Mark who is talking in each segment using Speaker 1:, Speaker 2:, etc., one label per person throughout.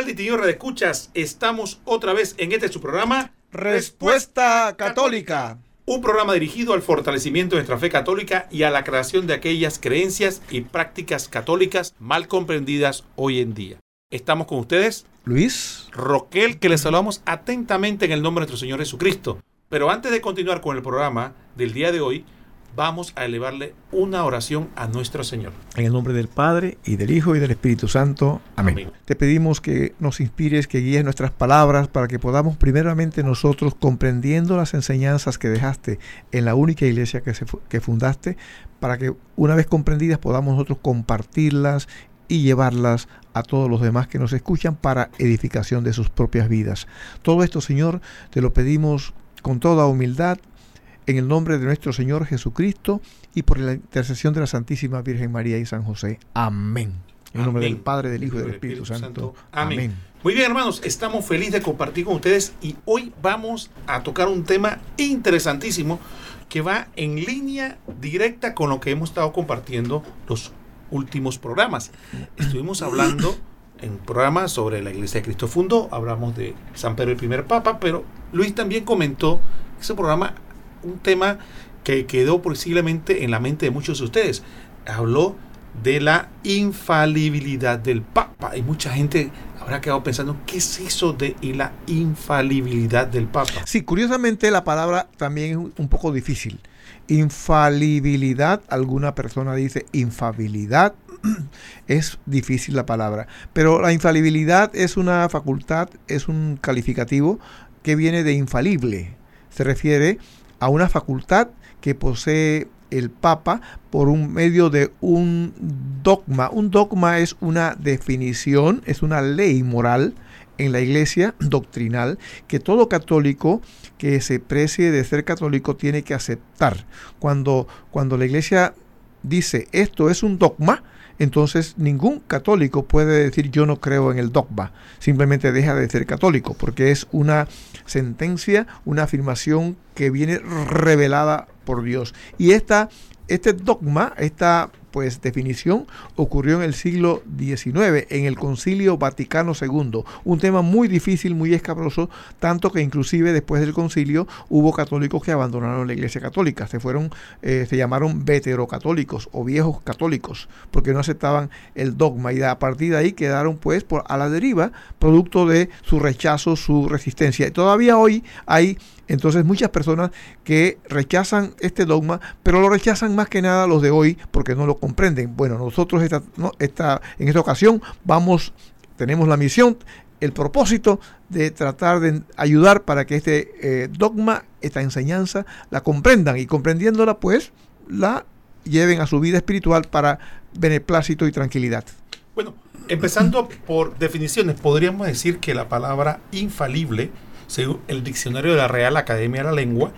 Speaker 1: ¿Qué tal, distinguidos escuchas? Estamos otra vez en este su programa
Speaker 2: Respuesta Católica.
Speaker 1: Un programa dirigido al fortalecimiento de nuestra fe católica y a la creación de aquellas creencias y prácticas católicas mal comprendidas hoy en día. Estamos con ustedes,
Speaker 2: Luis,
Speaker 1: Roquel, que les saludamos atentamente en el nombre de nuestro Señor Jesucristo. Pero antes de continuar con el programa del día de hoy, vamos a elevarle una oración a nuestro Señor.
Speaker 2: En el nombre del Padre y del Hijo y del Espíritu Santo. Amén.
Speaker 1: Amén.
Speaker 2: Te pedimos que nos inspires, que guíes nuestras palabras para que podamos primeramente nosotros, comprendiendo las enseñanzas que dejaste en la única iglesia que, se que fundaste, para que una vez comprendidas podamos nosotros compartirlas y llevarlas a todos los demás que nos escuchan para edificación de sus propias vidas. Todo esto, Señor, te lo pedimos con toda humildad, en el nombre de nuestro Señor Jesucristo y por la intercesión de la Santísima Virgen María y San José. Amén. En el nombre
Speaker 1: Amén.
Speaker 2: del Padre, del Hijo y del Espíritu Santo. Amén.
Speaker 1: Muy bien, hermanos, estamos felices de compartir con ustedes y hoy vamos a tocar un tema interesantísimo que va en línea directa con lo que hemos estado compartiendo los últimos programas. Estuvimos hablando en programas sobre la Iglesia de Cristo Fundó, hablamos de San Pedro el primer Papa, pero Luis también comentó ese programa un tema que quedó posiblemente en la mente de muchos de ustedes. Habló de la infalibilidad del Papa. Y mucha gente habrá quedado pensando, ¿qué es eso de la infalibilidad del Papa?
Speaker 2: Sí, curiosamente la palabra también es un poco difícil. Infalibilidad, alguna persona dice infabilidad, es difícil la palabra. Pero la infalibilidad es una facultad, es un calificativo que viene de infalible. Se refiere una facultad que posee el Papa por un medio de un dogma. Un dogma es una definición, es una ley moral en la iglesia doctrinal que todo católico que se precie de ser católico tiene que aceptar. Cuando, cuando la iglesia dice esto es un dogma, entonces ningún católico puede decir yo no creo en el dogma. Simplemente deja de ser católico porque es una sentencia, una afirmación que viene revelada por Dios. Y esta, este dogma, esta pues definición ocurrió en el siglo XIX, en el Concilio Vaticano II. Un tema muy difícil, muy escabroso, tanto que inclusive después del concilio hubo católicos que abandonaron la Iglesia Católica. Se fueron, eh, se llamaron veterocatólicos o viejos católicos, porque no aceptaban el dogma y a partir de ahí quedaron pues por, a la deriva, producto de su rechazo, su resistencia. Y todavía hoy hay entonces muchas personas que rechazan este dogma, pero lo rechazan más que nada los de hoy porque no lo comprenden. Bueno, nosotros esta, no, esta, en esta ocasión vamos, tenemos la misión, el propósito de tratar de ayudar para que este eh, dogma, esta enseñanza, la comprendan y comprendiéndola pues la lleven a su vida espiritual para beneplácito y tranquilidad.
Speaker 1: Bueno, empezando por definiciones, podríamos decir que la palabra infalible, según el diccionario de la Real Academia de la Lengua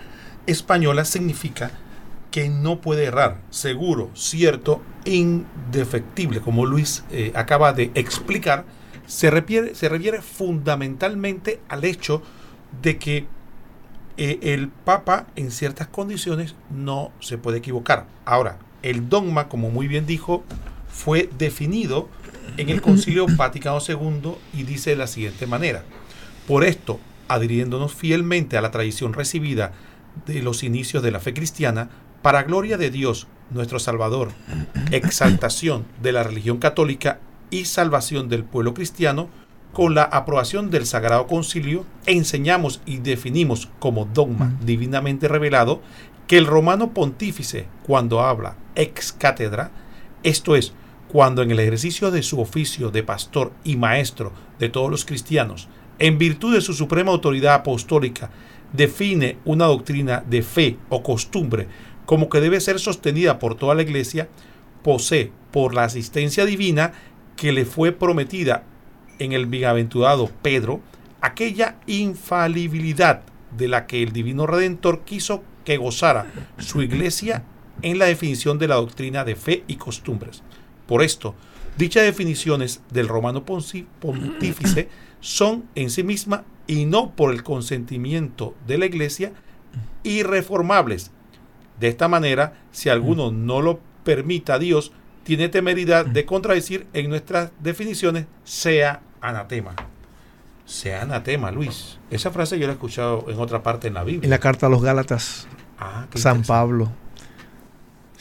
Speaker 1: Española, significa que no puede errar, seguro, cierto, indefectible, como Luis eh, acaba de explicar, se refiere, se refiere fundamentalmente al hecho de que eh, el Papa en ciertas condiciones no se puede equivocar. Ahora, el dogma, como muy bien dijo, fue definido en el Concilio Vaticano II y dice de la siguiente manera. Por esto, adhiriéndonos fielmente a la tradición recibida de los inicios de la fe cristiana, para gloria de Dios, nuestro Salvador, exaltación de la religión católica y salvación del pueblo cristiano, con la aprobación del Sagrado Concilio, enseñamos y definimos como dogma divinamente revelado que el romano pontífice, cuando habla ex cátedra, esto es, cuando en el ejercicio de su oficio de pastor y maestro de todos los cristianos, en virtud de su suprema autoridad apostólica, define una doctrina de fe o costumbre como que debe ser sostenida por toda la iglesia, posee por la asistencia divina que le fue prometida en el bienaventurado Pedro, aquella infalibilidad de la que el divino redentor quiso que gozara su iglesia en la definición de la doctrina de fe y costumbres. Por esto, dichas definiciones del romano pontífice son en sí misma y no por el consentimiento de la iglesia irreformables. De esta manera, si alguno no lo permita Dios, tiene temeridad de contradecir en nuestras definiciones, sea anatema. Sea anatema, Luis. Esa frase yo la he escuchado en otra parte en la Biblia.
Speaker 2: En la carta a los Gálatas,
Speaker 1: Ah,
Speaker 2: San. Pablo.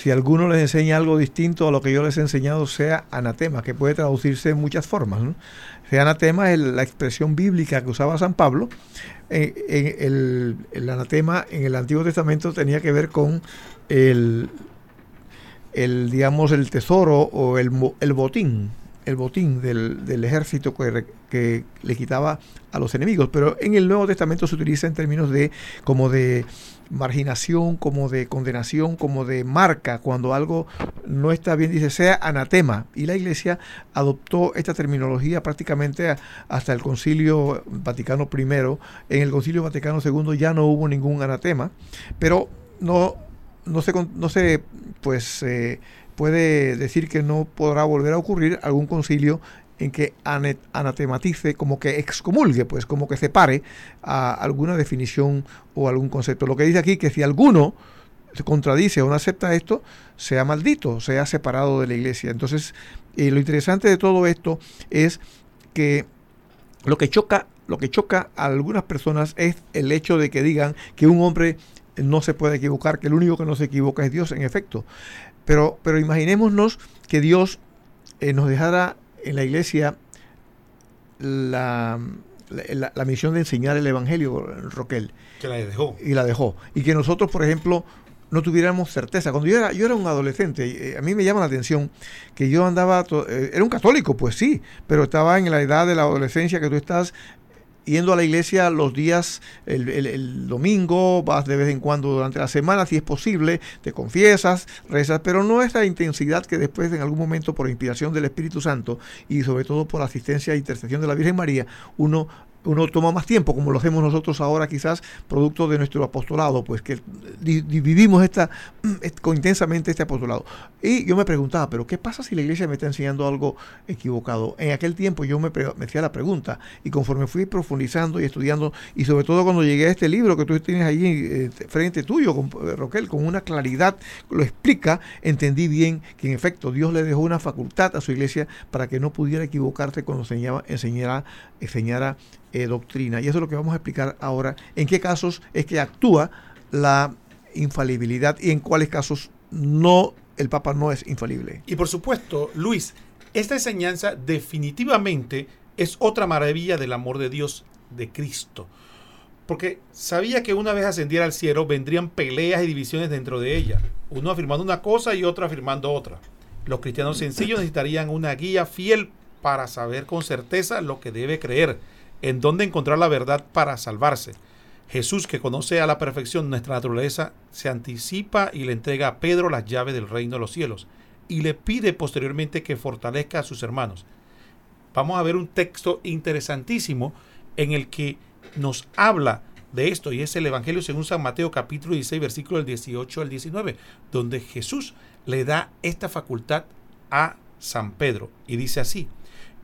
Speaker 2: Si alguno les enseña algo distinto a lo que yo les he enseñado, sea anatema, que puede traducirse en muchas formas. Sea anatema es la expresión bíblica que usaba San Pablo. En, en el, anatema en el Antiguo Testamento tenía que ver con el, digamos, el tesoro o el, botín, el botín del, ejército que, que le quitaba a los enemigos. Pero en el Nuevo Testamento se utiliza en términos de como de marginación, como de condenación, como de marca, cuando algo no está bien, dice sea anatema. Y la iglesia adoptó esta terminología prácticamente hasta el Concilio Vaticano I. En el Concilio Vaticano II ya no hubo ningún anatema, pero no, no se, no se pues, eh, puede decir que no podrá volver a ocurrir algún concilio en que anatematice, como que excomulgue, pues como que separe a alguna definición o algún concepto. Lo que dice aquí que si alguno se contradice o no acepta esto, sea maldito, sea separado de la iglesia. Entonces, eh, lo interesante de todo esto es que lo que choca, lo que choca a algunas personas es el hecho de que digan que un hombre no se puede equivocar, que el único que no se equivoca es Dios, en efecto. Pero, pero imaginémonos que Dios eh, nos dejara en la iglesia la, la- la misión de enseñar el Evangelio, Roquel,
Speaker 1: Que la dejó.
Speaker 2: y la dejó. Y que nosotros, por ejemplo, no tuviéramos certeza. Cuando yo era, yo era un adolescente, eh, a mí me llama la atención que yo andaba, to- eh, era un católico, pues sí, pero estaba en la edad de la adolescencia que tú estás yendo a la iglesia los días, el, el- domingo, vas de vez en cuando durante la semana, si es posible, te confiesas, rezas, pero no esa intensidad que después en algún momento por inspiración del Espíritu Santo y sobre todo por la asistencia e intercesión de la Virgen María, uno uno toma más tiempo, como lo hacemos nosotros ahora quizás, producto de nuestro apostolado, pues que vivimos esta, est- con intensamente este apostolado. Y yo me preguntaba, pero ¿qué pasa si la iglesia me está enseñando algo equivocado? En aquel tiempo yo me hacía la pregunta y conforme fui profundizando y estudiando, y sobre todo cuando llegué a este libro que tú tienes ahí eh, frente tuyo, con, eh, Roquel, con una claridad, lo explica, entendí bien que en efecto Dios le dejó una facultad a su iglesia para que no pudiera equivocarse cuando enseñaba, enseñara, enseñara eh, doctrina. Y eso es lo que vamos a explicar ahora, en qué casos es que actúa la infalibilidad y en cuáles casos no, el Papa no es infalible.
Speaker 1: Y por supuesto, Luis, esta enseñanza definitivamente es otra maravilla del amor de Dios, de Cristo. Porque sabía que una vez ascendiera al cielo vendrían peleas y divisiones dentro de ella. Uno afirmando una cosa y otro afirmando otra. Los cristianos sencillos necesitarían una guía fiel para saber con certeza lo que debe creer, en dónde encontrar la verdad para salvarse. Jesús, que conoce a la perfección nuestra naturaleza, se anticipa y le entrega a Pedro las llaves del reino de los cielos y le pide posteriormente que fortalezca a sus hermanos. Vamos a ver un texto interesantísimo en el que nos habla de esto y es el Evangelio según San Mateo capítulo 16 versículo del 18 al 19, donde Jesús le da esta facultad a San Pedro y dice así,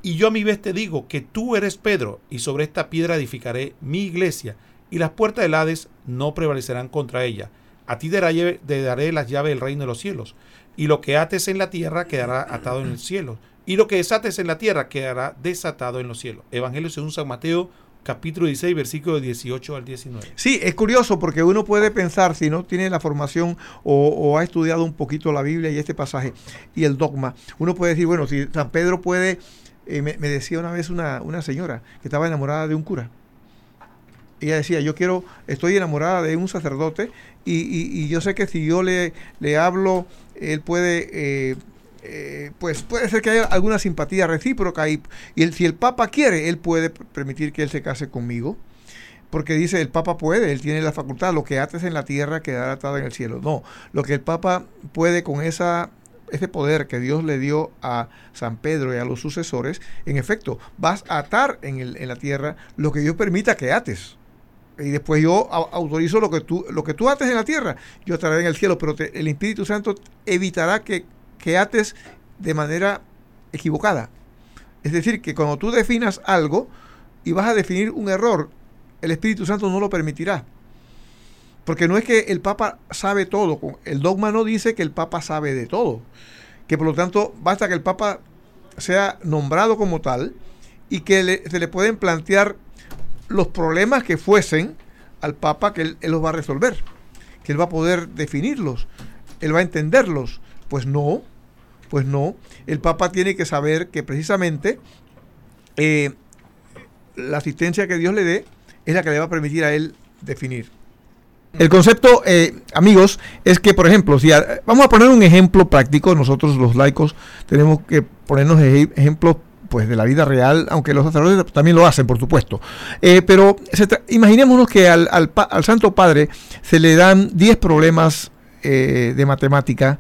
Speaker 1: y yo a mi vez te digo que tú eres Pedro, y sobre esta piedra edificaré mi iglesia, y las puertas del Hades no prevalecerán contra ella. A ti te daré las llaves del reino de los cielos, y lo que ates en la tierra quedará atado en el cielo, y lo que desates en la tierra quedará desatado en los cielos. Evangelio según San Mateo, capítulo 16, versículo 18 al 19.
Speaker 2: Sí, es curioso porque uno puede pensar, si no tiene la formación o, o ha estudiado un poquito la Biblia y este pasaje y el dogma, uno puede decir, bueno, si San Pedro puede, me, decía una vez una, una señora que estaba enamorada de un cura. Ella decía, yo quiero, estoy enamorada de un sacerdote y, y- yo sé que si yo le, le hablo, él puede, eh, eh, pues puede ser que haya alguna simpatía recíproca y, el- si el Papa quiere, él puede permitir que él se case conmigo. Porque dice, el Papa puede, él tiene la facultad, lo que ates en la tierra quedará atado en el cielo. No, lo que el Papa puede con esa, ese poder que Dios le dio a San Pedro y a los sucesores, en efecto, vas a atar en, la tierra lo que Dios permita que ates. Y después yo au- autorizo lo que tú, lo que tú ates en la tierra, yo ataré en el cielo, pero el Espíritu Santo evitará que, que ates de manera equivocada. Es decir, que cuando tú definas algo y vas a definir un error, el Espíritu Santo no lo permitirá. Porque no es que el Papa sabe todo. El dogma no dice que el Papa sabe de todo. Que por lo tanto basta que el Papa sea nombrado como tal y que se le pueden plantear los problemas que fuesen al Papa que él, los va a resolver, que él va a poder definirlos, él va a entenderlos. Pues no, pues no. El Papa tiene que saber que precisamente eh, la asistencia que Dios le dé es la que le va a permitir a él definir. El concepto, eh, amigos, es que, por ejemplo, si vamos a poner un ejemplo práctico, nosotros los laicos tenemos que ponernos ejemplos pues de la vida real, aunque los sacerdotes también lo hacen, por supuesto. Eh, pero imaginémonos que al, Santo Padre se le dan 10 problemas eh, de matemática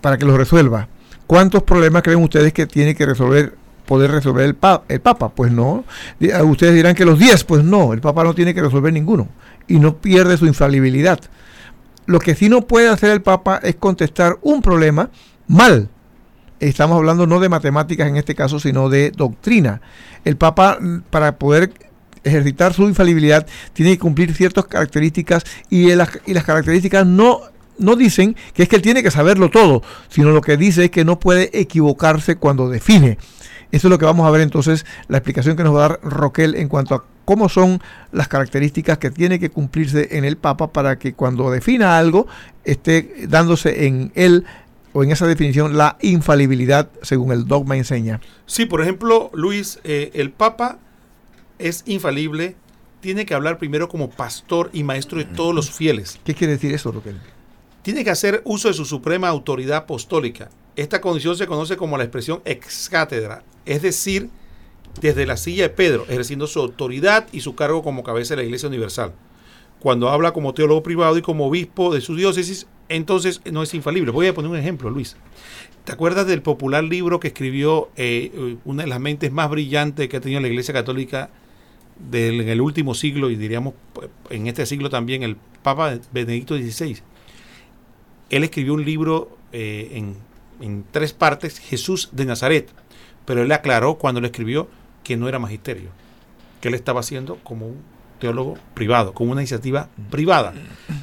Speaker 2: para que los resuelva. ¿Cuántos problemas creen ustedes que tiene que resolver, poder resolver el, el Papa? Pues no. Ustedes dirán que los 10, pues no, el Papa no tiene que resolver ninguno y no pierde su infalibilidad. Lo que sí no puede hacer el Papa es contestar un problema mal estamos hablando no de matemáticas en este caso, sino de doctrina. El Papa, para poder ejercitar su infalibilidad, tiene que cumplir ciertas características y las, y las características no no dicen que es que él tiene que saberlo todo, sino lo que dice es que no puede equivocarse cuando define. Eso es lo que vamos a ver entonces, la explicación que nos va a dar Roquel en cuanto a cómo son las características que tiene que cumplirse en el Papa para que cuando defina algo esté dándose en él o en esa definición la infalibilidad según el dogma enseña.
Speaker 1: Sí, por ejemplo, Luis, eh, el Papa es infalible, tiene que hablar primero como pastor y maestro de todos los fieles.
Speaker 2: ¿Qué quiere decir eso, Roquel?
Speaker 1: Tiene que hacer uso de su suprema autoridad apostólica. Esta condición se conoce como la expresión ex cátedra, es decir, desde la silla de Pedro, ejerciendo su autoridad y su cargo como cabeza de la Iglesia Universal. Cuando habla como teólogo privado y como obispo de su diócesis, entonces no es infalible. Voy a poner un ejemplo, Luis. ¿Te acuerdas del popular libro que escribió eh, una de las mentes más brillantes que ha tenido la Iglesia Católica en el último siglo y diríamos en este siglo también el Papa Benedicto XVI? Él escribió un libro eh, en, en tres partes, Jesús de Nazaret, pero él aclaró cuando lo escribió que no era magisterio, que él estaba haciendo como un teólogo privado, con una iniciativa privada.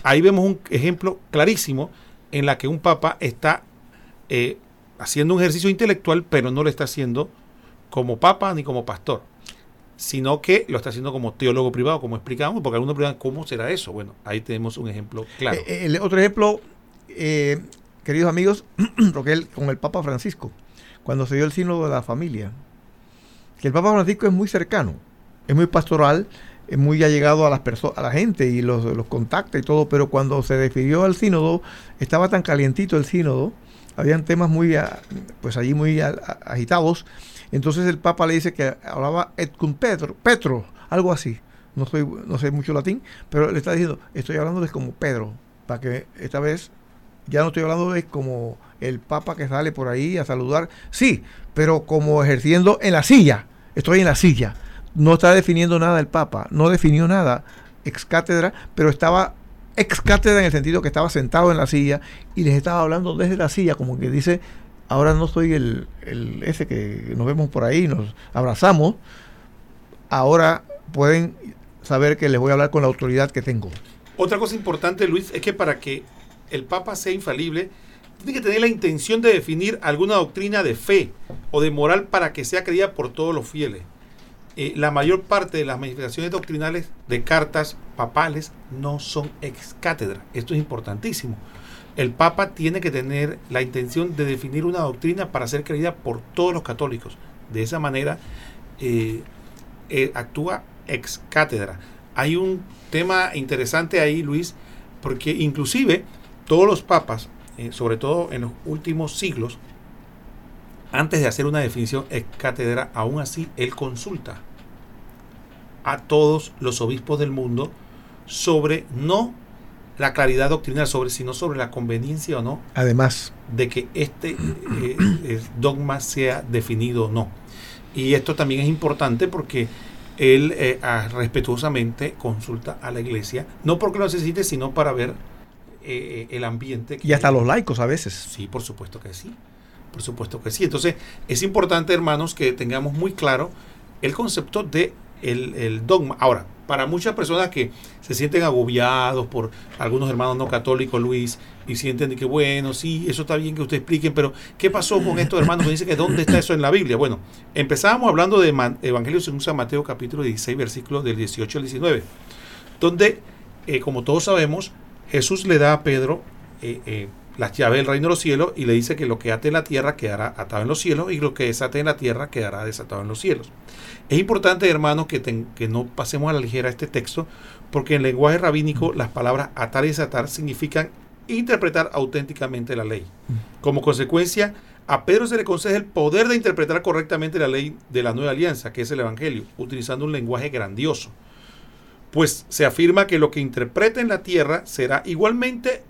Speaker 1: Ahí vemos un ejemplo clarísimo en la que un papa está eh, haciendo un ejercicio intelectual, pero no lo está haciendo como papa ni como pastor, sino que lo está haciendo como teólogo privado, como explicamos, porque algunos preguntan cómo será eso. Bueno, ahí tenemos un ejemplo claro.
Speaker 2: Eh, el otro ejemplo, eh, queridos amigos, Roquel, con el Papa Francisco, cuando se dio el sínodo de la familia, que el Papa Francisco es muy cercano, es muy pastoral, es muy allegado a las personas, a la gente y los, los contacta y todo, pero cuando se definió al sínodo, estaba tan calientito el sínodo, habían temas muy, ah, pues allí muy agitados, entonces el Papa le dice que hablaba et cum Petro, Petro, algo así, no, no sé mucho latín, pero le está diciendo, estoy hablando de como Pedro, para que esta vez ya no estoy hablando de como el Papa que sale por ahí a saludar, sí, pero como ejerciendo en la silla, estoy en la silla no está definiendo nada el Papa, no definió nada ex cátedra, pero estaba ex cátedra en el sentido que estaba sentado en la silla y les estaba hablando desde la silla, como que dice, ahora no soy el, el ese que nos vemos por ahí, nos abrazamos, ahora pueden saber que les voy a hablar con la autoridad que tengo.
Speaker 1: Otra cosa importante, Luis, es que para que el Papa sea infalible, tiene que tener la intención de definir alguna doctrina de fe o de moral para que sea creída por todos los fieles. Eh, la mayor parte de las manifestaciones doctrinales de cartas papales no son ex cátedra. Esto es importantísimo. El Papa tiene que tener la intención de definir una doctrina para ser creída por todos los católicos. De esa manera eh, eh, actúa ex cátedra. Hay un tema interesante ahí, Luis, porque inclusive todos los papas, sobre todo en los últimos siglos, antes de hacer una definición ex cátedra, aún así él consulta a todos los obispos del mundo sobre no la claridad doctrinal, sobre, sino sobre la conveniencia o no.
Speaker 2: Además.
Speaker 1: De que este eh, eh, dogma sea definido o no. Y esto también es importante porque él eh, respetuosamente consulta a la iglesia, no porque lo necesite, sino para ver el ambiente.
Speaker 2: y hasta los laicos a veces.
Speaker 1: Sí, por supuesto que sí. Por supuesto que sí. Entonces, es importante, hermanos, que tengamos muy claro el concepto de el, dogma. Ahora, para muchas personas que se sienten agobiados por algunos hermanos no católicos, Luis, y sienten que, bueno, sí, eso está bien que usted expliquen, pero ¿qué pasó con estos hermanos? Me dice que ¿dónde está eso en la Biblia? Bueno, empezábamos hablando de Evangelio según San Mateo capítulo 16, versículos del 18 al 19, donde, eh, como todos sabemos, Jesús le da a Pedro eh, eh, las llaves del reino de los cielos y le dice que lo que ate en la tierra quedará atado en los cielos y lo que desate en la tierra quedará desatado en los cielos. Es importante, hermanos, que, que no pasemos a la ligera este texto, porque en lenguaje rabínico las palabras atar y desatar significan interpretar auténticamente la ley. Como consecuencia, a Pedro se le concede el poder de interpretar correctamente la ley de la nueva alianza, que es el Evangelio, utilizando un lenguaje grandioso. Pues se afirma que lo que interpreta en la tierra será igualmente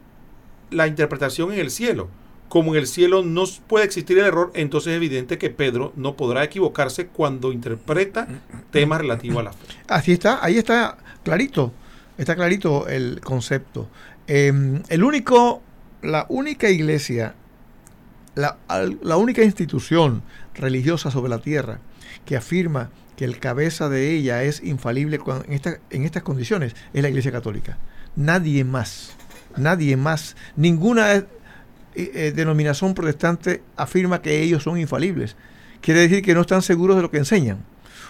Speaker 1: la interpretación en el cielo. Como en el cielo no puede existir el error, entonces es evidente que Pedro no podrá equivocarse cuando interpreta temas relativos a la fe.
Speaker 2: Así está, ahí está clarito, está clarito el concepto. Em, el único, la única iglesia, la, la única institución religiosa sobre la tierra que afirma que el cabeza de ella es infalible en, esta, en estas condiciones es la Iglesia Católica. Nadie más nadie más, ninguna eh, eh, denominación protestante afirma que ellos son infalibles. Quiere decir que no están seguros de lo que enseñan.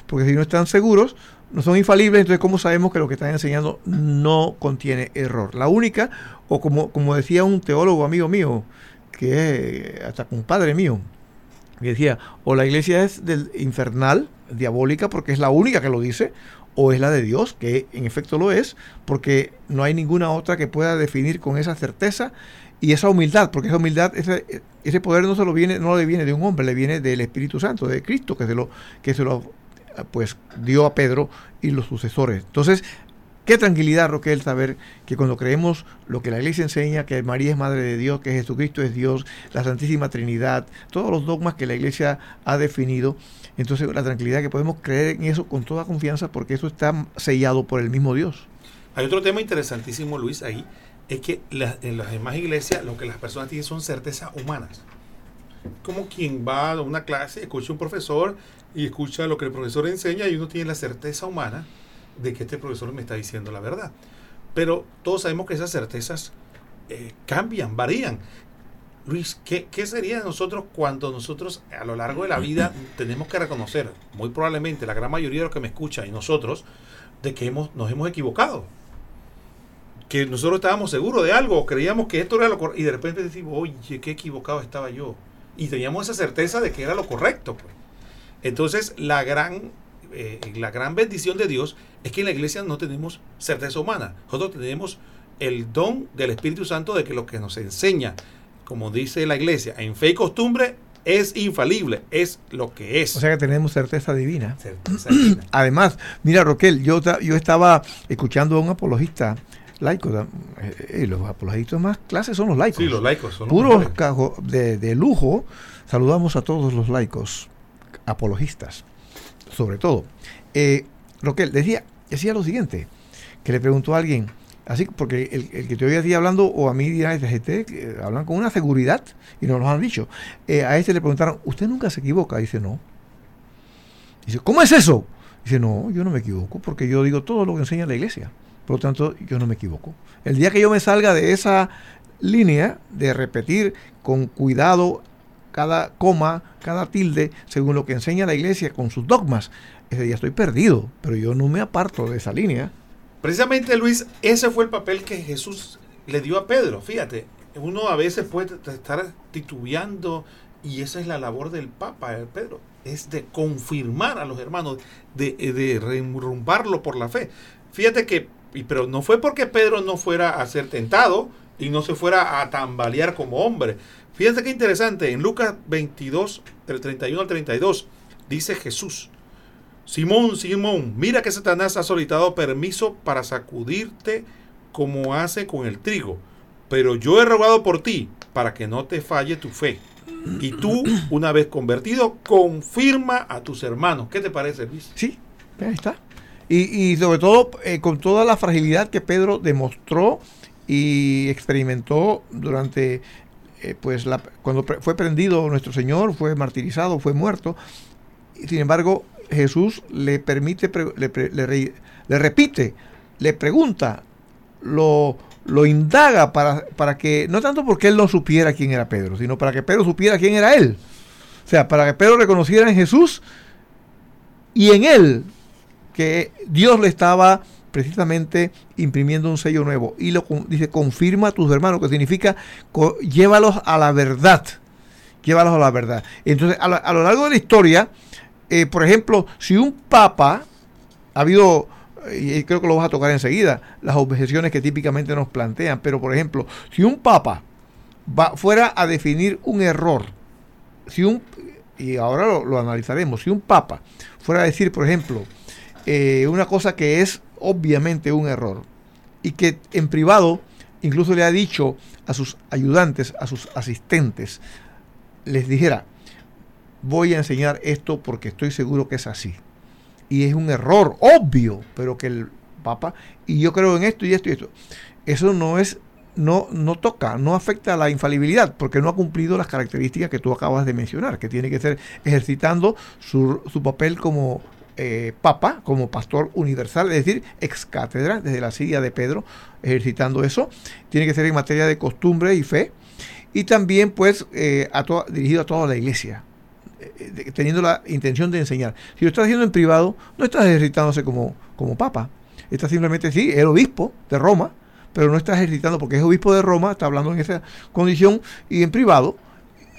Speaker 2: Porque si no están seguros, no son infalibles, entonces ¿cómo sabemos que lo que están enseñando no contiene error? La única, o como, como decía un teólogo amigo mío, que es hasta un padre mío, decía, o la iglesia es del infernal, diabólica, porque es la única que lo dice, o es la de Dios, que en efecto lo es, porque no hay ninguna otra que pueda definir con esa certeza y esa humildad, porque esa humildad, ese, ese poder no se lo viene, no le viene de un hombre, le viene del Espíritu Santo, de Cristo, que se lo, que se lo pues dio a Pedro y los sucesores. Entonces, Qué tranquilidad, Roquel, saber que cuando creemos lo que la iglesia enseña, que María es Madre de Dios, que Jesucristo es Dios, la Santísima Trinidad, todos los dogmas que la iglesia ha definido, entonces la tranquilidad que podemos creer en eso con toda confianza porque eso está sellado por el mismo Dios.
Speaker 1: Hay otro tema interesantísimo, Luis, ahí, es que en las demás iglesias lo que las personas tienen son certezas humanas. Como quien va a una clase, escucha a un profesor y escucha lo que el profesor enseña y uno tiene la certeza humana de que este profesor me está diciendo la verdad. Pero todos sabemos que esas certezas eh, cambian, varían. Luis, ¿qué, ¿qué, sería de nosotros cuando nosotros a lo largo de la vida tenemos que reconocer, muy probablemente la gran mayoría de los que me escuchan y nosotros, de que hemos, nos hemos equivocado? Que nosotros estábamos seguros de algo, creíamos que esto era lo correcto, y de repente decimos, oye, qué equivocado estaba yo. Y teníamos esa certeza de que era lo correcto. Pues. Entonces, la gran eh, la gran bendición de Dios es que en la iglesia no tenemos certeza humana. Nosotros tenemos el don del Espíritu Santo de que lo que nos enseña, como dice la iglesia, en fe y costumbre, es infalible, es lo que es.
Speaker 2: O sea que tenemos certeza divina. Además, mira Roquel, yo, yo estaba escuchando a un apologista laico, eh, los apologistas más clases son los laicos.
Speaker 1: Sí, los laicos son
Speaker 2: Puros de, de lujo. Saludamos a todos los laicos apologistas sobre todo. Eh, Roquel decía, decía lo siguiente, que le preguntó a alguien, así porque el, que te oía a ti hablando, o a mí dirá gente que hablan con una seguridad, y nos lo han dicho. Eh, a este le preguntaron, ¿usted nunca se equivoca? Dice, no. Dice, ¿cómo es eso? Dice, no, yo no me equivoco, porque yo digo todo lo que enseña la iglesia. Por lo tanto, yo no me equivoco. El día que yo me salga de esa línea de repetir con cuidado cada coma, cada tilde, según lo que enseña la iglesia con sus dogmas. Ese día estoy perdido, pero yo no me aparto de esa línea.
Speaker 1: Precisamente, Luis, ese fue el papel que Jesús le dio a Pedro. Fíjate, uno a veces puede estar titubeando y esa es la labor del Papa, el Pedro, es de confirmar a los hermanos, de, de remumbarlo por la fe. Fíjate que, pero no fue porque Pedro no fuera a ser tentado y no se fuera a tambalear como hombre, Fíjense qué interesante, en Lucas 22, del 31 al 32, dice Jesús, Simón, Simón, mira que Satanás ha solicitado permiso para sacudirte como hace con el trigo, pero yo he rogado por ti para que no te falle tu fe. Y tú, una vez convertido, confirma a tus hermanos. ¿Qué te parece, Luis?
Speaker 2: Sí, ahí está. Y, sobre todo eh, con toda la fragilidad que Pedro demostró y experimentó durante eh, pues cuando fue prendido nuestro Señor, fue martirizado, fue muerto. Sin embargo, Jesús le permite, le, le repite, le pregunta, lo, lo indaga para, para que, no tanto porque él no supiera quién era Pedro, sino para que Pedro supiera quién era él. O sea, para que Pedro reconociera en Jesús y en él que Dios le estaba precisamente imprimiendo un sello nuevo. Y lo dice, confirma a tus hermanos, que significa llévalos a la verdad. Llévalos a la verdad. Entonces, a, lo largo de la historia, eh, por ejemplo, si un papa, ha habido, y creo que lo vas a tocar enseguida, las objeciones que típicamente nos plantean, pero por ejemplo, si un papa va, fuera a definir un error, si un, y ahora lo, analizaremos, si un papa fuera a decir, por ejemplo, eh, una cosa que es obviamente un error y que en privado incluso le ha dicho a sus ayudantes, a sus asistentes, les dijera, voy a enseñar esto porque estoy seguro que es así. Y es un error obvio, pero que el Papa, y yo creo en esto y esto y esto. Eso no es no, no toca, no afecta a la infalibilidad, porque no ha cumplido las características que tú acabas de mencionar, que tiene que ser ejercitando su, su papel como eh, papa, como pastor universal, es decir, ex cátedra, desde la silla de Pedro, ejercitando eso. Tiene que ser en materia de costumbre y fe. Y también, pues, eh, a dirigido a toda la iglesia, eh, teniendo la intención de enseñar. Si lo estás haciendo en privado, no estás ejercitándose como, como papa. Estás simplemente, sí, el obispo de Roma, pero no está ejercitando porque es obispo de Roma, está hablando en esa condición y en privado.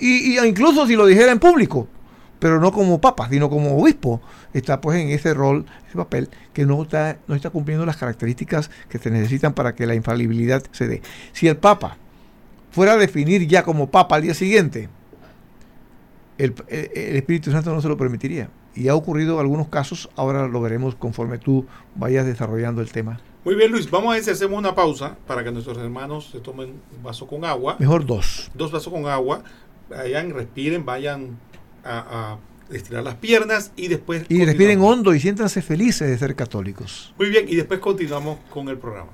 Speaker 2: Y, incluso si lo dijera en público, pero no como papa, sino como obispo, está pues en ese rol, ese papel, que no está, no está cumpliendo las características que se necesitan para que la infalibilidad se dé. Si el papa fuera a definir ya como papa al día siguiente, el, el Espíritu Santo no se lo permitiría. Y ha ocurrido algunos casos, ahora lo veremos conforme tú vayas desarrollando el tema.
Speaker 3: Muy bien, Luis. Vamos a ver si hacemos una pausa para que nuestros hermanos se tomen un vaso con agua.
Speaker 2: Mejor dos.
Speaker 3: Dos vasos con agua. Vayan, respiren, vayan a, estirar las piernas y después...
Speaker 2: Y respiren hondo y siéntanse felices de ser católicos.
Speaker 3: Muy bien, y después continuamos con el programa.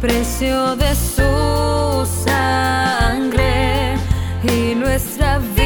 Speaker 4: Precio de su sangre y nuestra vida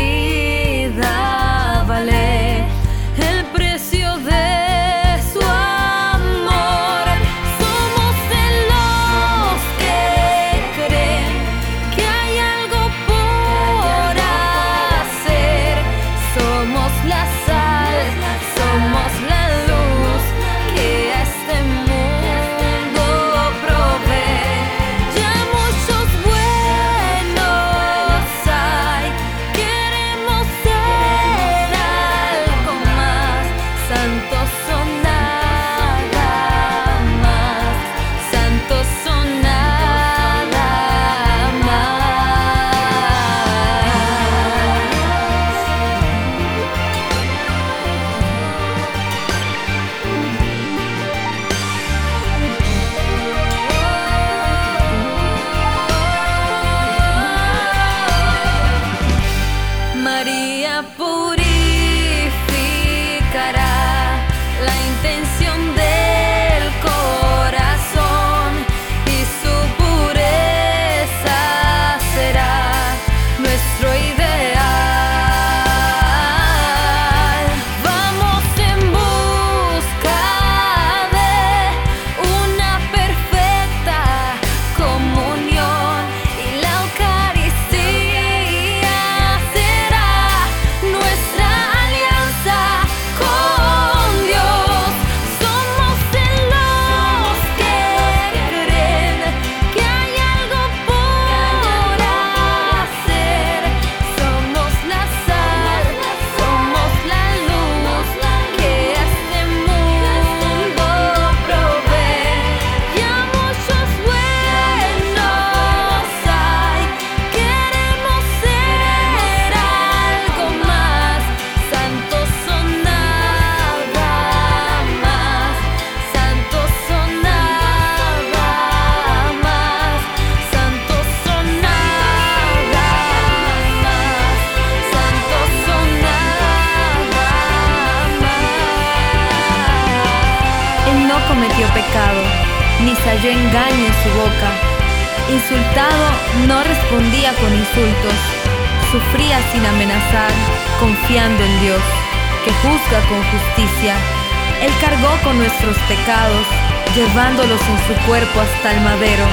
Speaker 3: cuerpo hasta el madero,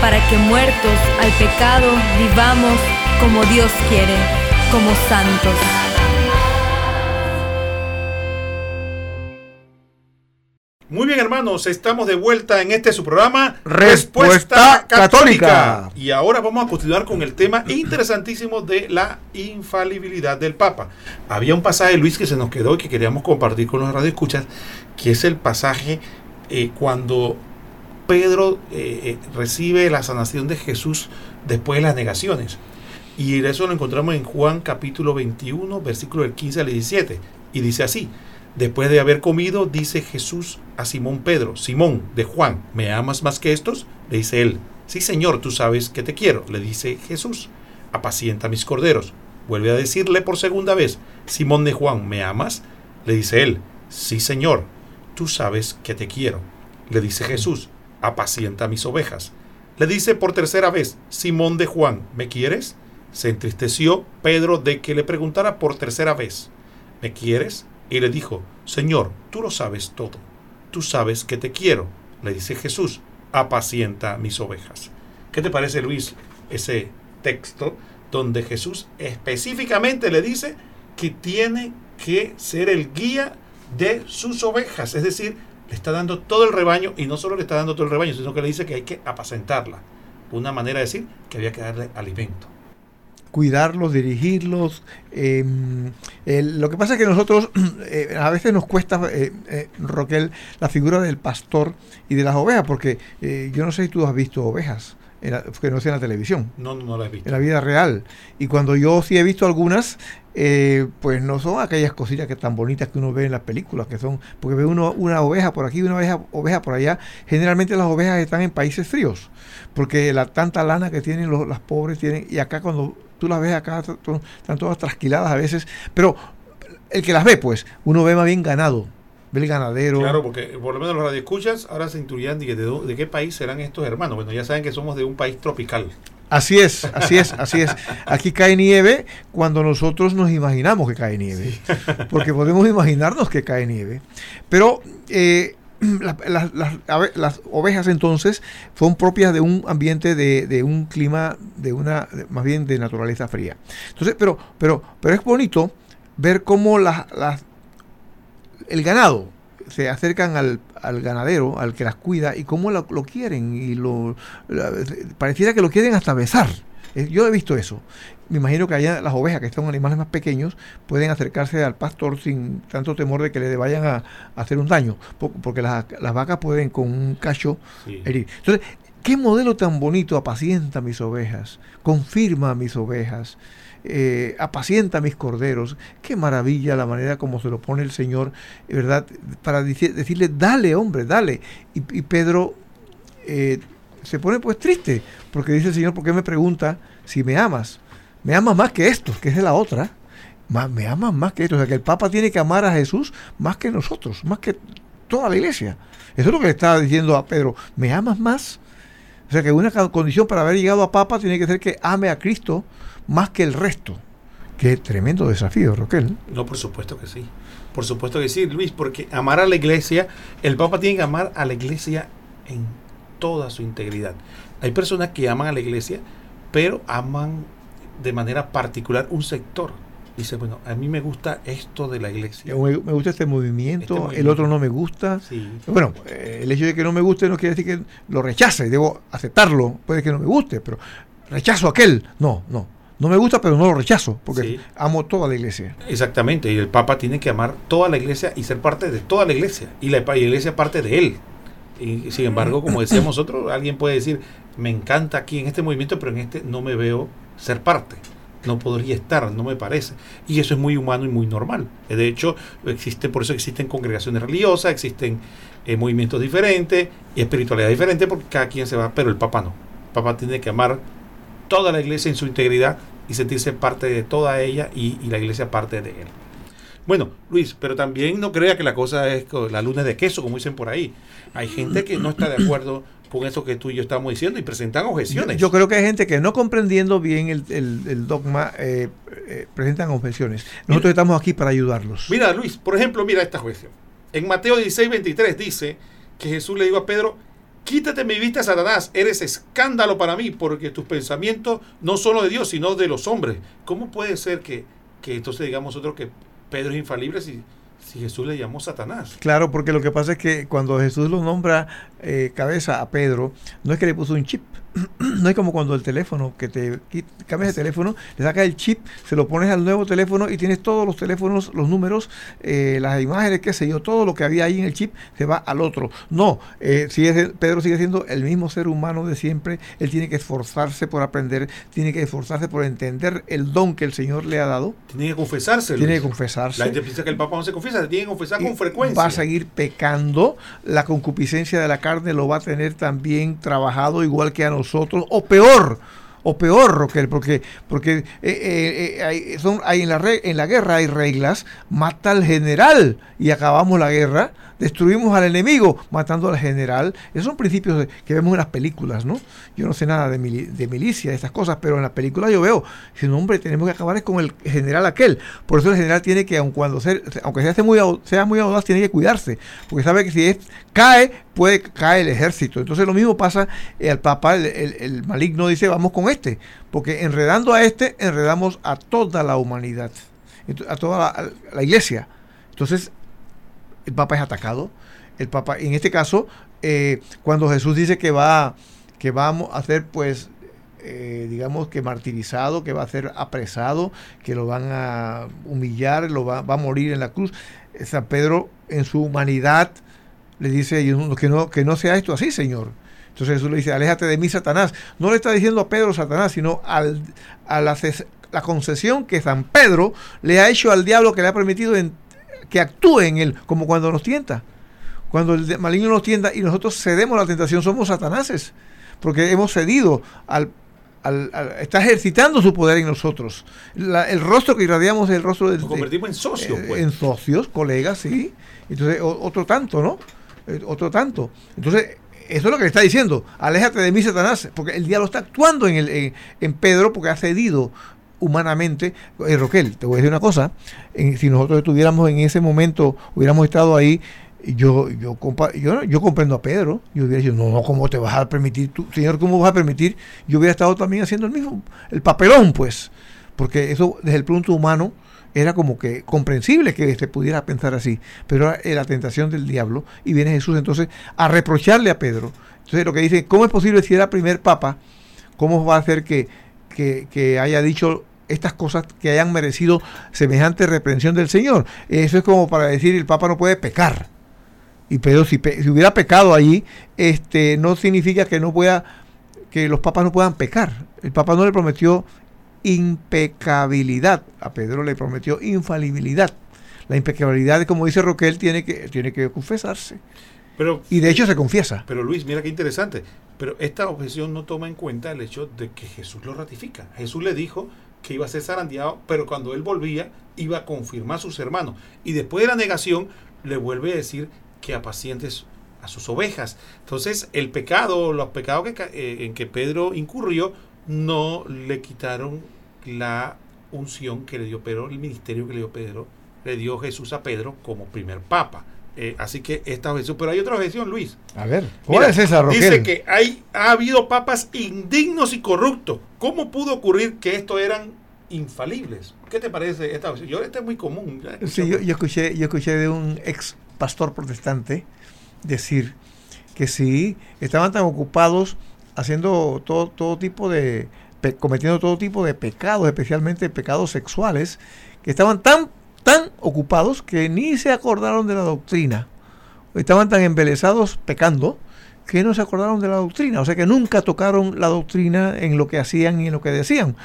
Speaker 3: para que muertos al pecado vivamos como Dios quiere, como santos.
Speaker 1: Muy bien, hermanos, estamos de vuelta en este su programa
Speaker 2: Respuesta Católica.
Speaker 1: Y ahora vamos a continuar con el tema interesantísimo de la infalibilidad del Papa. Había un pasaje, Luis, que se nos quedó y que queríamos compartir con los radioescuchas, que es el pasaje eh, cuando Pedro eh, eh, recibe la sanación de Jesús después de las negaciones. Y eso lo encontramos en Juan capítulo 21, versículo del 15 al 17. Y dice así. Después de haber comido, dice Jesús a Simón Pedro, Simón de Juan, ¿me amas más que estos? Le dice él, sí Señor, tú sabes que te quiero. Le dice Jesús, apacienta mis corderos. Vuelve a decirle por segunda vez, Simón de Juan, ¿me amas? Le dice él, sí Señor, tú sabes que te quiero. Le dice Jesús, apacienta mis ovejas. Le dice por tercera vez, Simón de Juan, ¿me quieres? Se entristeció Pedro de que le preguntara por tercera vez, ¿me quieres? Y le dijo, Señor, tú lo sabes todo, tú sabes que te quiero. Le dice Jesús, apacienta mis ovejas. ¿Qué te parece, Luis, ese texto donde Jesús específicamente le dice que tiene que ser el guía de sus ovejas? Es decir, le está dando todo el rebaño y no solo le está dando todo el rebaño, sino que le dice que hay que apacentarla. Una manera de decir que había que darle alimento
Speaker 2: cuidarlos, dirigirlos. El- lo que pasa es que nosotros eh, a veces nos cuesta, eh, eh, Roquel, la figura del pastor y de las ovejas, porque yo no sé si tú has visto ovejas, la- que no sea en la televisión,
Speaker 1: No, no, no la he visto.
Speaker 2: en la vida real. Y cuando yo sí he visto algunas, eh, pues no son aquellas cositas que tan bonitas que uno ve en las películas, que son, porque ve uno una oveja por aquí, una oveja, oveja por allá. Generalmente las ovejas están en países fríos, porque la tanta lana que tienen los, las pobres tienen, y acá cuando tú las ves acá, están todas trasquiladas a veces, pero el que las ve, pues, uno ve más bien ganado, ve el ganadero.
Speaker 1: Claro, porque por lo menos los radioescuchas ahora se intuirían de, de, de qué país serán estos hermanos. Bueno, ya saben que somos de un país tropical.
Speaker 2: Así es, así es, así es. Aquí cae nieve cuando nosotros nos imaginamos que cae nieve, porque podemos imaginarnos que cae nieve. Pero eh, la- las, las ave- las ovejas entonces son propias de un ambiente de, de un clima, de una, más bien de naturaleza fría. Entonces, pero, pero, pero es bonito ver cómo las, el ganado se acercan al, al ganadero, al que las cuida, y cómo lo, lo quieren, y lo, la- pareciera que lo quieren hasta besar. Eh, Yo he visto eso. Me imagino que allá las ovejas, que son animales más pequeños, pueden acercarse al pastor sin tanto temor de que le vayan a, a hacer un daño, po- porque las, las vacas pueden con un cacho
Speaker 1: Sí.
Speaker 2: herir. Entonces, ¿qué modelo tan bonito apacienta mis ovejas? Confirma mis ovejas. Eh, apacienta mis corderos. Qué maravilla la manera como se lo pone el Señor, ¿verdad? Para decirle, dale, hombre, dale. Y, Pedro eh, se pone pues triste, porque dice el Señor, ¿por qué me pregunta si me amas? Me amas más que esto, que es de la otra. Me amas más que esto. O sea, que el Papa tiene que amar a Jesús más que nosotros, más que toda la iglesia. Eso es lo que le estaba diciendo a Pedro. ¿Me amas más? O sea, que una condición para haber llegado a Papa tiene que ser que ame a Cristo más que el resto. Qué tremendo desafío, Roquel.
Speaker 1: No, por supuesto que sí. Por supuesto que sí, Luis, porque amar a la iglesia, el Papa tiene que amar a la iglesia en toda su integridad. Hay personas que aman a la iglesia, pero aman de manera particular un sector. Dice, bueno, a mí me gusta esto de la iglesia.
Speaker 2: Me, me gusta este movimiento,
Speaker 1: Este
Speaker 2: el otro no me gusta.
Speaker 1: Sí,
Speaker 2: Bueno, eh, el hecho de que no me guste no quiere decir que lo rechace, debo aceptarlo, puede que no me guste, pero rechazo aquel. No, no, no me gusta, pero no lo rechazo, porque
Speaker 1: Sí.
Speaker 2: amo toda la iglesia.
Speaker 1: exactamente. Y el Papa tiene que amar toda la iglesia y ser parte de toda la iglesia. Y la, y la iglesia parte de él. Y sin embargo, como decíamos nosotros, alguien puede decir, me encanta aquí en este movimiento, pero en este no me veo ser parte. No podría estar, no me parece. Y eso es muy humano y muy normal. De hecho, existe, por eso existen congregaciones religiosas, existen eh, movimientos diferentes y espiritualidad diferente, porque cada quien se va, pero el Papa no. El Papa tiene que amar toda la iglesia en su integridad y sentirse parte de toda ella y, y la iglesia parte de él. Bueno, Luis, pero también no crea que la cosa es la luna de queso, como dicen por ahí. Hay gente que no está de acuerdo con eso que tú y yo estamos diciendo y presentan objeciones.
Speaker 2: Yo, creo que hay gente que no comprendiendo bien el, dogma eh, eh, presentan objeciones. Nosotros estamos aquí para ayudarlos.
Speaker 1: Mira, Luis, por ejemplo, mira esta objeción. En Mateo 16, 23 dice que Jesús le dijo a Pedro, quítate mi vista, Satanás, eres escándalo para mí, porque tus pensamientos no son los de Dios, sino de los hombres. ¿Cómo puede ser que, que entonces digamos nosotros que Pedro es infalible si si Jesús le llamó Satanás.
Speaker 2: Claro, porque lo que pasa es que cuando Jesús lo nombra eh, cabeza a Pedro, no es que le puso un chip, no es como cuando el teléfono, que te cambias de teléfono, le sacas el chip, se lo pones al nuevo teléfono y tienes todos los teléfonos, los números, eh, las imágenes, qué sé yo, todo lo que había ahí en el chip se va al otro. No, eh, sigue, Pedro sigue siendo el mismo ser humano de siempre, él tiene que esforzarse por aprender, tiene que esforzarse por entender el don que el Señor le ha dado.
Speaker 1: Tiene que confesarse.
Speaker 2: Tiene que confesarse.
Speaker 1: La gente piensa que el Papa no se confiesa, se tiene que confesar con frecuencia.
Speaker 2: Va a seguir pecando, la concupiscencia de la carne lo va a tener también trabajado igual que a nosotros nosotros, o peor, o peor, Roquel, porque, porque eh, eh, eh, hay, son, hay en, la en la guerra hay reglas, mata al general y acabamos la guerra, destruimos al enemigo matando al general. Esos son principios que vemos en las películas, ¿no? Yo no sé nada de, de milicia, de estas cosas, pero en las películas yo veo, si no, hombre, tenemos que acabar con el general aquel. Por eso el general tiene que, aun cuando ser, aunque sea muy, sea muy audaz, tiene que cuidarse, porque sabe que si es, cae, puede caer el ejército. Entonces lo mismo pasa al Papa, el, el maligno dice, vamos con este, porque enredando a este, enredamos a toda la humanidad, a toda la, iglesia. Entonces, el Papa es atacado. El Papa, en este caso, eh, cuando Jesús dice que va, que vamos a ser, pues, eh, digamos que martirizado, que va a ser apresado, que lo van a humillar, lo va, va a morir en la cruz. San Pedro, en su humanidad, le dice que no, que no sea esto así, Señor. Entonces Jesús le dice, aléjate de mí, Satanás. No le está diciendo a Pedro Satanás, sino al, a la, concesión que San Pedro le ha hecho al diablo que le ha permitido que actúe en él, como cuando nos tienta. Cuando el maligno nos tienta y nosotros cedemos a la tentación, somos Satanáses, porque hemos cedido al está ejercitando su poder en nosotros. el rostro que irradiamos es el rostro de...
Speaker 1: Nos convertimos en socios,
Speaker 2: eh, pues. En socios, colegas, sí. Entonces, otro tanto, ¿no? Eh, otro tanto. Entonces, eso es lo que le está diciendo. Aléjate de mí, Satanás, porque el diablo está actuando en, el, en, Pedro porque ha cedido humanamente. Eh, Roquel, te voy a decir una cosa. si nosotros estuviéramos en ese momento, hubiéramos estado ahí, yo, yo, yo, yo comprendo a Pedro. Yo hubiera dicho, no, no, ¿cómo te vas a permitir? Señor, ¿cómo vas a permitir? Yo hubiera estado también haciendo el mismo, el papelón, pues. Porque eso, desde el punto humano, era como que comprensible que se pudiera pensar así, pero era la tentación del diablo y viene Jesús entonces a reprocharle a Pedro. Entonces lo que dice, ¿cómo es posible si era primer papa? ¿Cómo va a hacer que, que, haya dicho estas cosas que hayan merecido semejante reprensión del Señor? Eso es como para decir, el papa no puede pecar. Y Pedro, si, si hubiera pecado allí, este, no significa que no pueda, que los papas no puedan pecar. El papa no le prometió impecabilidad. A Pedro le prometió infalibilidad. La impecabilidad, como dice Roquel, tiene que, tiene que confesarse.
Speaker 1: Pero,
Speaker 2: y de hecho se confiesa.
Speaker 1: Pero Luis, mira qué interesante. Pero esta objeción no toma en cuenta el hecho de que Jesús lo ratifica. Jesús le dijo que iba a ser zarandeado, pero cuando él volvía iba a confirmar a sus hermanos. Y después de la negación le vuelve a decir que apacientes a sus ovejas. Entonces el pecado, los pecados que, eh, en que Pedro incurrió, no le quitaron la unción que le dio Pedro, el ministerio que le dio Pedro, le dio Jesús a Pedro como primer papa. Eh, así que esta objeción, pero hay otra objeción, Luis.
Speaker 2: A ver, ¿cuál es esa,
Speaker 1: Dice que hay, ha habido papas indignos y corruptos. ¿Cómo pudo ocurrir que estos eran infalibles? ¿Qué te parece esta objeción? Yo, esta es muy común.
Speaker 2: Sí, yo, escuché, yo escuché de un ex pastor protestante decir que sí, estaban tan ocupados haciendo todo, todo tipo de, cometiendo todo tipo de pecados, especialmente pecados sexuales, que estaban tan, tan ocupados que ni se acordaron de la doctrina. Estaban tan embelesados pecando que no se acordaron de la doctrina. O sea que nunca tocaron la doctrina en lo que hacían y en lo que decían.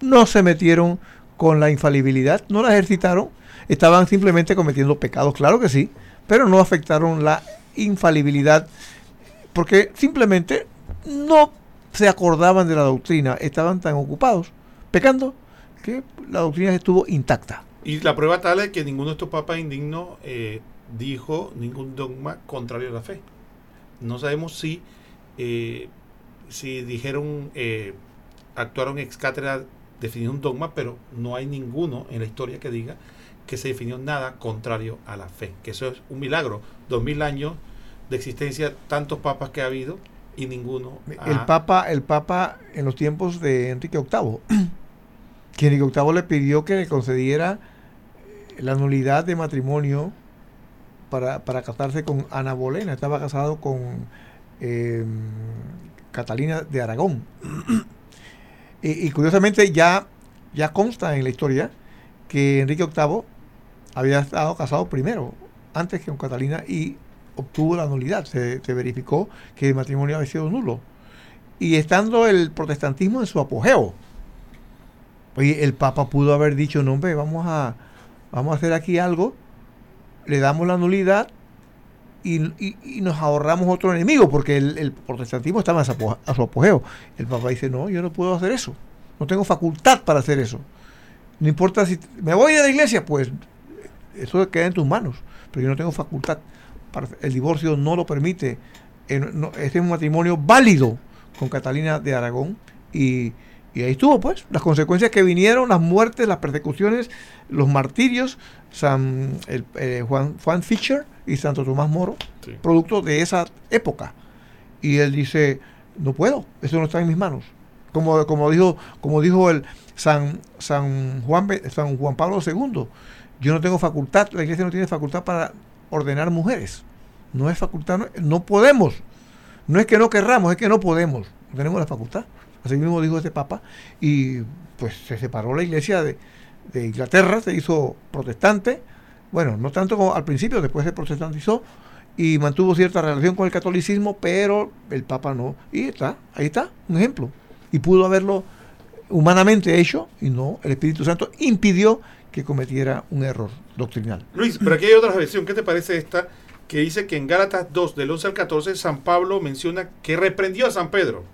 Speaker 2: No se metieron con la infalibilidad, no la ejercitaron, estaban simplemente cometiendo pecados, claro que sí, pero no afectaron la infalibilidad porque simplemente no se acordaban de la doctrina, estaban tan ocupados pecando que la doctrina estuvo intacta.
Speaker 1: Y la prueba tal es que ninguno de estos papas indignos eh, dijo ningún dogma contrario a la fe. No sabemos si, eh, si dijeron, eh, actuaron ex cátedra definiendo un dogma, pero no hay ninguno en la historia que diga que se definió nada contrario a la fe. Que eso es un milagro. Dos mil años de existencia, tantos papas que ha habido y ninguno.
Speaker 2: El Papa, el Papa en los tiempos de Enrique VIII, que Enrique VIII le pidió que le concediera eh, la nulidad de matrimonio para, para casarse con Ana Bolena. Estaba casado con eh, Catalina de Aragón. y, y curiosamente ya, ya consta en la historia que Enrique VIII había estado casado primero, antes que con Catalina, y obtuvo la nulidad. Se, verificó que el matrimonio había sido nulo. Y estando el protestantismo en su apogeo, el Papa pudo haber dicho, no, hombre, vamos a, vamos a hacer aquí algo, le damos la nulidad y, y- nos ahorramos otro enemigo, porque el, protestantismo estaba a su a su apogeo. El Papa dice, no, yo no puedo hacer eso, no tengo facultad para hacer eso. No importa si me voy de la iglesia, pues eso queda en tus manos, pero yo no tengo facultad. El divorcio no lo permite. Eh, este es un matrimonio válido con Catalina de Aragón y, y ahí estuvo, pues, las consecuencias que vinieron, las muertes, las persecuciones, los martirios, San, el, eh, Juan, Juan Fischer y Santo Tomás Moro,
Speaker 1: Sí.
Speaker 2: producto de esa época. Y él dice, no puedo, eso no está en mis manos. Como, como dijo, como dijo el San, San, Juan, San Juan Pablo II, yo no tengo facultad, la iglesia no tiene facultad para ordenar mujeres. No es facultad, no, podemos. No es que no querramos, es que no podemos. Tenemos la facultad. Así mismo dijo este papa. Y pues se separó la iglesia de, de Inglaterra, se hizo protestante. Bueno, no tanto como al principio, después se protestantizó y mantuvo cierta relación con el catolicismo, pero el papa no. Y está, ahí está, un ejemplo. Y pudo haberlo humanamente hecho y no, el Espíritu Santo impidió que cometiera un error
Speaker 1: Luis, pero aquí hay otra versión. ¿Qué te parece esta? Que dice que en Gálatas 2, del 11 al 14, San Pablo menciona que reprendió a San Pedro.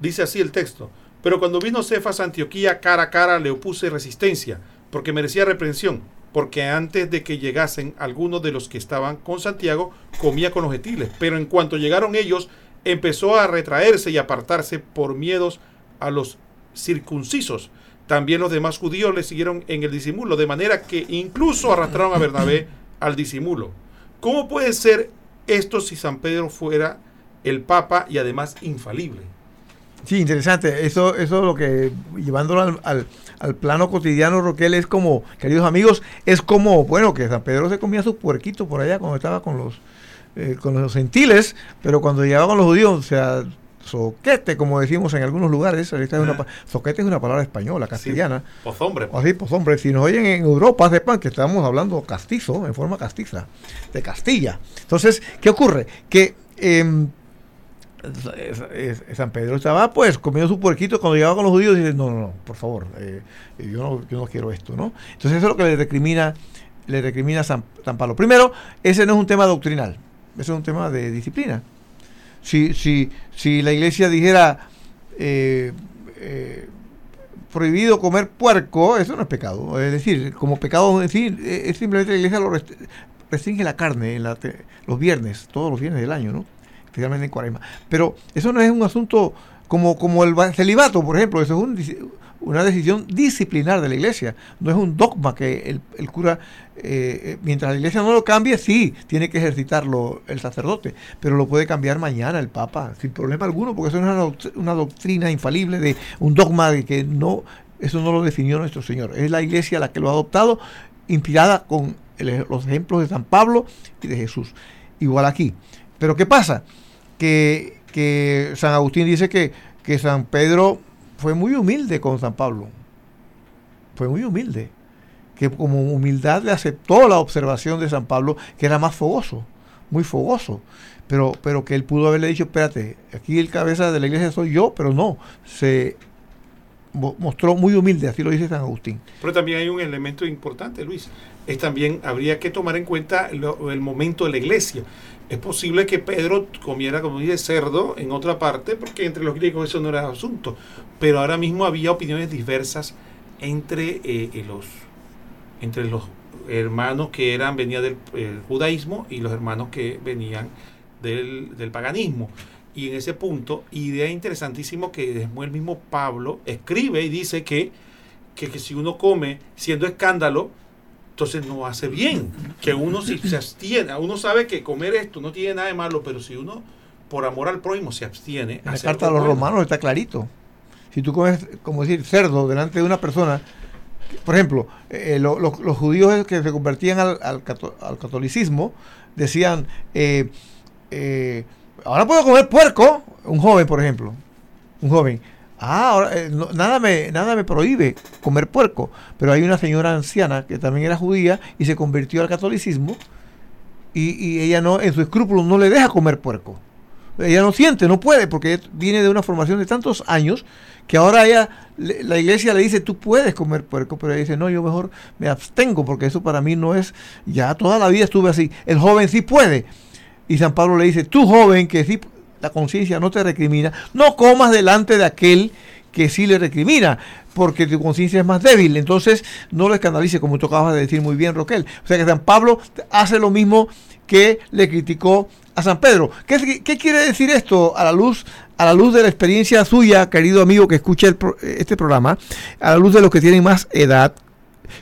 Speaker 1: Dice así el texto. Pero cuando vino Cefas a Antioquía cara a cara le opuse resistencia, porque merecía reprensión, porque antes de que llegasen algunos de los que estaban con Santiago, comía con los gentiles. Pero en cuanto llegaron ellos, empezó a retraerse y apartarse por miedos a los circuncisos. También los demás judíos le siguieron en el disimulo, de manera que incluso arrastraron a Bernabé al disimulo. ¿Cómo puede ser esto si San Pedro fuera el Papa y además infalible?
Speaker 2: Sí, interesante. Eso, eso es lo que, llevándolo al, al, al plano cotidiano, Roquel, es como, queridos amigos, es como, bueno, que San Pedro se comía sus puerquitos por allá cuando estaba con los, eh, con los gentiles, pero cuando llegaba con los judíos, o sea, soquete, como decimos en algunos lugares, esta es una, soquete es una palabra española, castellana,
Speaker 1: Pues hombre,
Speaker 2: o así, hombre, si nos oyen en Europa, sepan que estamos hablando castizo, en forma castiza, de Castilla. Entonces, ¿qué ocurre? Que em, San Pedro estaba pues comiendo su puerquito cuando llegaba con los judíos y dice, no, no, no, por favor, eh, yo, no, yo no quiero esto, ¿no? Entonces eso es lo que le recrimina, le recrimina San, San Pablo. Primero, ese no es un tema doctrinal, ese es un tema de disciplina. Si, si, si la iglesia dijera eh, eh, prohibido comer puerco, eso no es pecado. Es decir, como pecado eh, es simplemente la iglesia lo rest- restringe la carne en la los viernes, todos los viernes del año, ¿no? Especialmente en cuaresma. Pero eso no es un asunto como, como el ba- celibato, por ejemplo, eso es un una decisión disciplinar de la iglesia, no es un dogma que el, el cura, eh, eh, mientras la iglesia no lo cambie, sí, tiene que ejercitarlo el sacerdote, pero lo puede cambiar mañana el papa, sin problema alguno, porque eso es una, doct- una doctrina infalible de un dogma de que no, eso no lo definió nuestro Señor, es la iglesia la que lo ha adoptado, inspirada con los ejemplos de San Pablo y de Jesús. Igual aquí. Pero ¿qué pasa? Que, que San Agustín dice que, que San Pedro fue muy humilde con San Pablo. Fue muy humilde. Que como humildad le aceptó la observación de San Pablo, que era más fogoso, muy fogoso. Pero, pero que él pudo haberle dicho, espérate, aquí el cabeza de la iglesia soy yo, pero no. Se mo- mostró muy humilde, así lo dice San Agustín.
Speaker 1: Pero también hay un elemento importante, Luis. Es también, habría que tomar en cuenta el momento de la iglesia. Es posible que Pedro comiera, como dice, cerdo en otra parte, porque entre los griegos eso no era asunto. Pero ahora mismo había opiniones diversas entre eh, eh, los entre los hermanos que eran venían del judaísmo y los hermanos que venían del, del, paganismo. Y en ese punto, idea interesantísimo que el mismo Pablo escribe y dice que, que si uno come siendo escándalo, entonces no hace bien. Que uno si se abstiene, uno sabe que comer esto no tiene nada de malo, pero si uno por amor al prójimo se abstiene.
Speaker 2: En la carta de los romanos está clarito. Si tú comes, como decir, cerdo delante de una persona, por ejemplo, eh, los judíos que se convertían al, al, catolicismo decían, eh, eh, ahora puedo comer puerco, un joven, por ejemplo, un joven. Ah, ahora, nada, me, nada me prohíbe comer puerco, pero hay una señora anciana que también era judía y se convirtió al catolicismo y, y ella no, en su escrúpulo no le deja comer puerco. Ella no siente, no puede, porque viene de una formación de tantos años que ahora ella, la iglesia le dice, tú puedes comer puerco, pero ella dice, no, yo mejor me abstengo, porque eso para mí no es, ya toda la vida estuve así. El joven sí puede. Y San Pablo le dice, tú joven que sí, la conciencia no te recrimina, no comas delante de aquel que sí le recrimina, porque tu conciencia es más débil. Entonces, no lo escandalice, como tú acabas de decir muy bien, Roquel. O sea que San Pablo hace lo mismo que le criticó a San Pedro. ¿Qué, quiere decir esto a la luz a la luz de la experiencia suya, querido amigo que escucha este programa, a la luz de los que tienen más edad,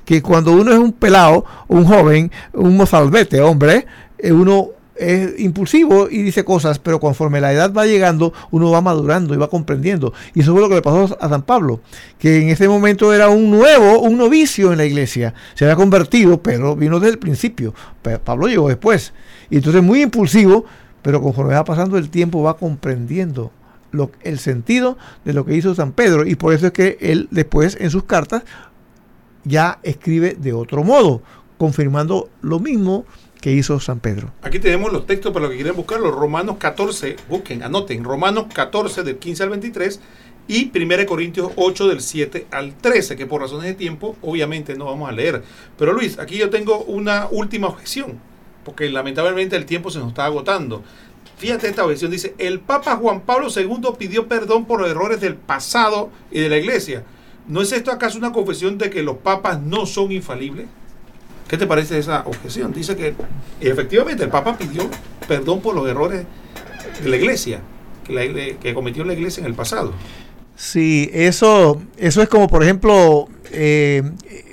Speaker 2: que cuando uno es un pelado, un joven, un mozalbete, hombre, eh, uno es impulsivo y dice cosas, pero conforme la edad va llegando, uno va madurando y va comprendiendo. Y eso fue lo que le pasó a San Pablo, que en ese momento era un nuevo, un novicio en la iglesia. Se había convertido, pero vino desde el principio. Pablo llegó después. Y entonces muy impulsivo, pero conforme va pasando el tiempo va comprendiendo el sentido de lo que hizo San Pedro. Y por eso es que él después en sus cartas ya escribe de otro modo, confirmando lo mismo que hizo San Pedro.
Speaker 1: Aquí tenemos los textos para los que quieren buscar, los Romanos 14, busquen, anoten, Romanos 14 del 15 al 23 y 1 Corintios 8 del 7 al 13, que por razones de tiempo obviamente no vamos a leer. Pero Luis, aquí yo tengo una última objeción porque lamentablemente el tiempo se nos está agotando. Fíjate esta versión, dice, el Papa Juan Pablo II pidió perdón por los errores del pasado y de la iglesia. ¿No es esto acaso una confesión de que los papas no son infalibles? ¿Qué te parece esa objeción? Dice que efectivamente el Papa pidió perdón por los errores de la iglesia, que, cometió la iglesia en el pasado.
Speaker 2: Sí, eso, eso es como, por ejemplo, eh,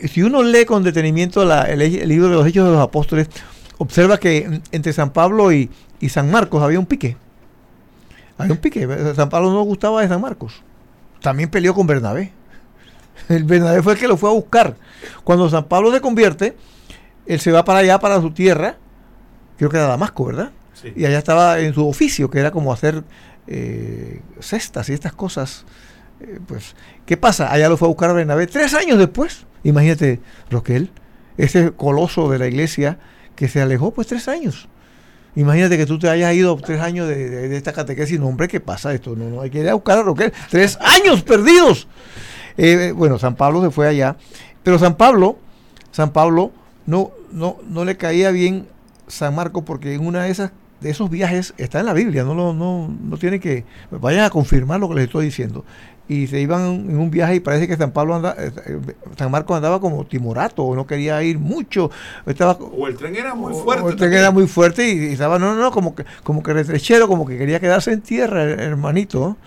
Speaker 2: si uno lee con detenimiento el libro de los Hechos de los Apóstoles, observa que entre San Pablo y, San Marcos había un pique. Había un pique. San Pablo no gustaba de San Marcos. También peleó con Bernabé. El Bernabé fue el que lo fue a buscar. Cuando San Pablo se convierte, él se va para allá, para su tierra, creo que era Damasco, ¿verdad? Y allá estaba en su oficio, que era como hacer eh, cestas y estas cosas. Eh, pues, ¿qué pasa? Allá lo fue a buscar a Bernabé tres años después. Imagínate, Roquel, ese coloso de la iglesia que se alejó pues tres años. Imagínate que tú te hayas ido tres años de, esta catequesis. No, hombre, ¿qué pasa esto? No, no, hay que ir a buscar a lo que es. Tres años perdidos. Eh, bueno, San Pablo se fue allá. Pero San Pablo, San Pablo no, no, no le caía bien San Marcos porque en una de esas de esos viajes está en la Biblia, no, no, no, no tiene que, vayan a confirmar lo que les estoy diciendo y se iban en un viaje y parece que San Pablo anda, eh, San Marcos andaba como timorato o no quería ir mucho estaba
Speaker 1: o el tren era muy fuerte
Speaker 2: o el tren era muy fuerte y, estaba no no como que como que retrechero como que quería quedarse en tierra hermanito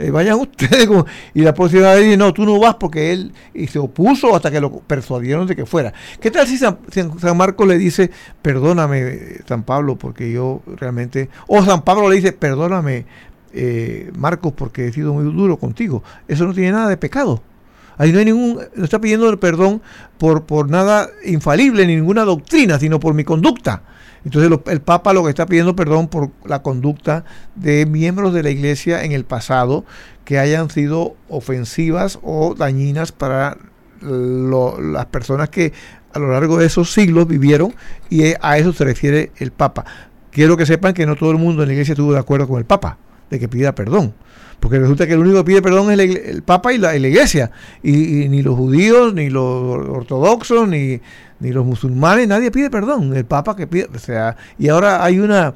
Speaker 2: eh, vayan ustedes y la policía dice no tú no vas porque él y se opuso hasta que lo persuadieron de que fuera. Qué tal si San, San Marcos le dice perdóname San Pablo porque yo realmente o San Pablo le dice perdóname eh, Marcos, porque he sido muy duro contigo. Eso no tiene nada de pecado. Ahí no hay ningún, no está pidiendo perdón por, por nada infalible, ni ninguna doctrina, sino por mi conducta. Entonces el Papa lo que está pidiendo perdón por la conducta de miembros de la Iglesia en el pasado que hayan sido ofensivas o dañinas para las personas que a lo largo de esos siglos vivieron y a eso se refiere el Papa. Quiero que sepan que no todo el mundo en la Iglesia estuvo de acuerdo con el Papa de que pida perdón. Porque resulta que el único que pide perdón es el Papa y la, Iglesia. Y, ni los judíos, ni los ortodoxos, ni, ni los musulmanes, nadie pide perdón. El Papa que pide. O sea, y ahora hay una.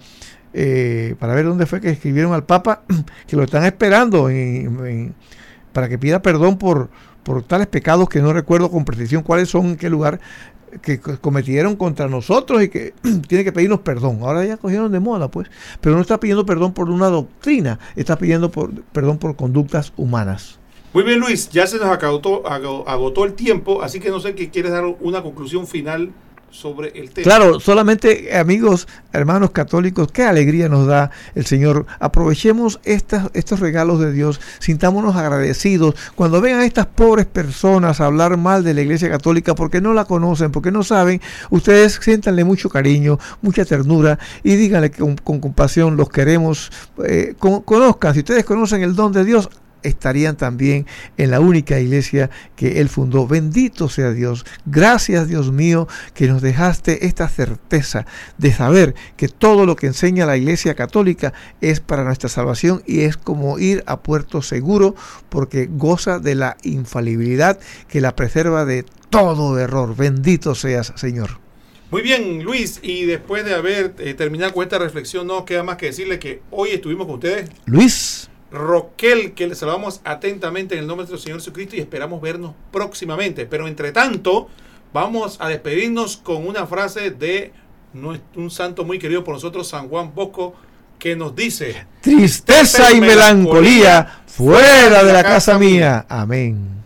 Speaker 2: Eh, para ver dónde fue que escribieron al Papa, que lo están esperando para que pida perdón por, por tales pecados que no recuerdo con precisión cuáles son, en qué lugar, que cometieron contra nosotros y que tiene que pedirnos perdón. Ahora ya cogieron de moda, pues. Pero no está pidiendo perdón por una doctrina, está pidiendo por, perdón por conductas humanas.
Speaker 1: Muy bien, Luis, ya se nos agotó, agotó el tiempo, así que no sé qué quieres dar una conclusión final
Speaker 2: Claro, solamente amigos, hermanos católicos, qué alegría nos da el Señor. Aprovechemos estas, estos regalos de Dios, sintámonos agradecidos. Cuando vean a estas pobres personas hablar mal de la Iglesia Católica porque no la conocen, porque no saben, ustedes siéntanle mucho cariño, mucha ternura y díganle con, con compasión, los queremos, eh, conozcan, si ustedes conocen el don de Dios, estarían también en la única iglesia que Él fundó. Bendito sea Dios. Gracias Dios mío que nos dejaste esta certeza de saber que todo lo que enseña la iglesia católica es para nuestra salvación y es como ir a puerto seguro porque goza de la infalibilidad que la preserva de todo error. Bendito seas Señor.
Speaker 1: Muy bien, Luis, y después de haber eh, terminado con esta reflexión, no queda más que decirle que hoy estuvimos con ustedes.
Speaker 2: Luis.
Speaker 1: Roquel, que le saludamos atentamente en el nombre de nuestro Señor Jesucristo y esperamos vernos próximamente. Pero entre tanto, vamos a despedirnos con una frase de un santo muy querido por nosotros, San Juan Bosco, que nos dice,
Speaker 2: tristeza y melancolía fuera de la casa mía. Amén.